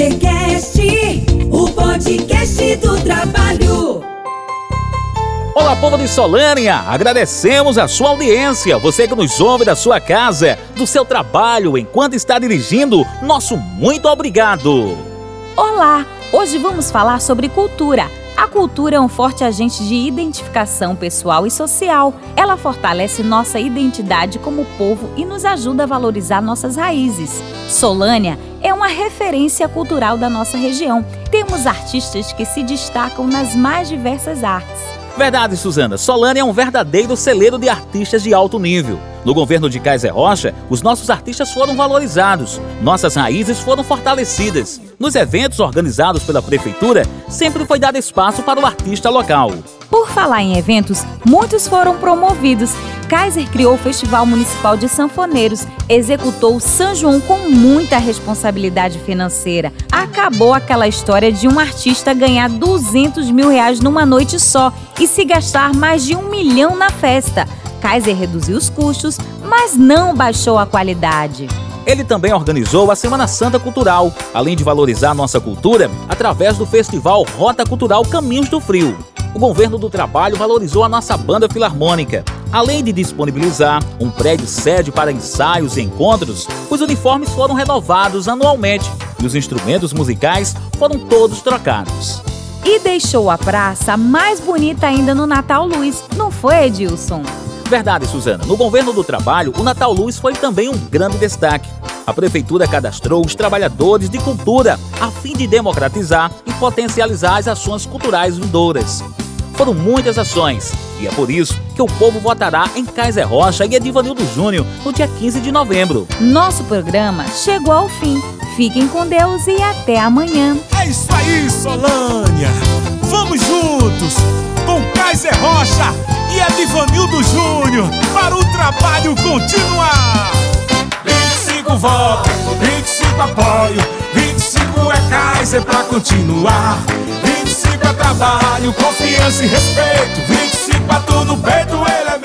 Tricast, o podcast do trabalho. Olá, povo de Solânia! Agradecemos a sua audiência, você que nos ouve da sua casa, do seu trabalho, enquanto está dirigindo, nosso muito obrigado! Olá! Hoje vamos falar sobre cultura. A cultura é um forte agente de identificação pessoal e social. Ela fortalece nossa identidade como povo e nos ajuda a valorizar nossas raízes. Solânia é uma referência cultural da nossa região. Temos artistas que se destacam nas mais diversas artes. Verdade, Suzana. Solânia é um verdadeiro celeiro de artistas de alto nível. No governo de Kaiser Rocha, os nossos artistas foram valorizados, nossas raízes foram fortalecidas. Nos eventos organizados pela prefeitura, sempre foi dado espaço para o artista local. Por falar em eventos, muitos foram promovidos. Kaiser criou o Festival Municipal de Sanfoneiros, executou o São João com muita responsabilidade financeira. Acabou aquela história de um artista ganhar 200 mil reais numa noite só e se gastar mais de um milhão na festa. Kaiser reduziu os custos, mas não baixou a qualidade. Ele também organizou a Semana Santa Cultural, além de valorizar nossa cultura através do festival Rota Cultural Caminhos do Frio. O governo do trabalho valorizou a nossa banda filarmônica. Além de disponibilizar um prédio sede para ensaios e encontros, os uniformes foram renovados anualmente e os instrumentos musicais foram todos trocados. E deixou a praça mais bonita ainda no Natal Luz, não foi, Edilson? Verdade, Suzana. No governo do trabalho, o Natal Luz foi também um grande destaque. A prefeitura cadastrou os trabalhadores de cultura a fim de democratizar e potencializar as ações culturais vindouras. Foram muitas ações e é por isso que o povo votará em Kaiser Rocha e Edivanildo Júnior no dia 15 de novembro. Nosso programa chegou ao fim. Fiquem com Deus e até amanhã. É isso aí, Solânia! Vamos juntos com Kaiser Rocha e Edivanildo Júnior para o trabalho continuar. 25 votos, 25 apoio, 25 é Kaiser pra continuar. 25 é trabalho, confiança e respeito, 25 bato no peito, ele é.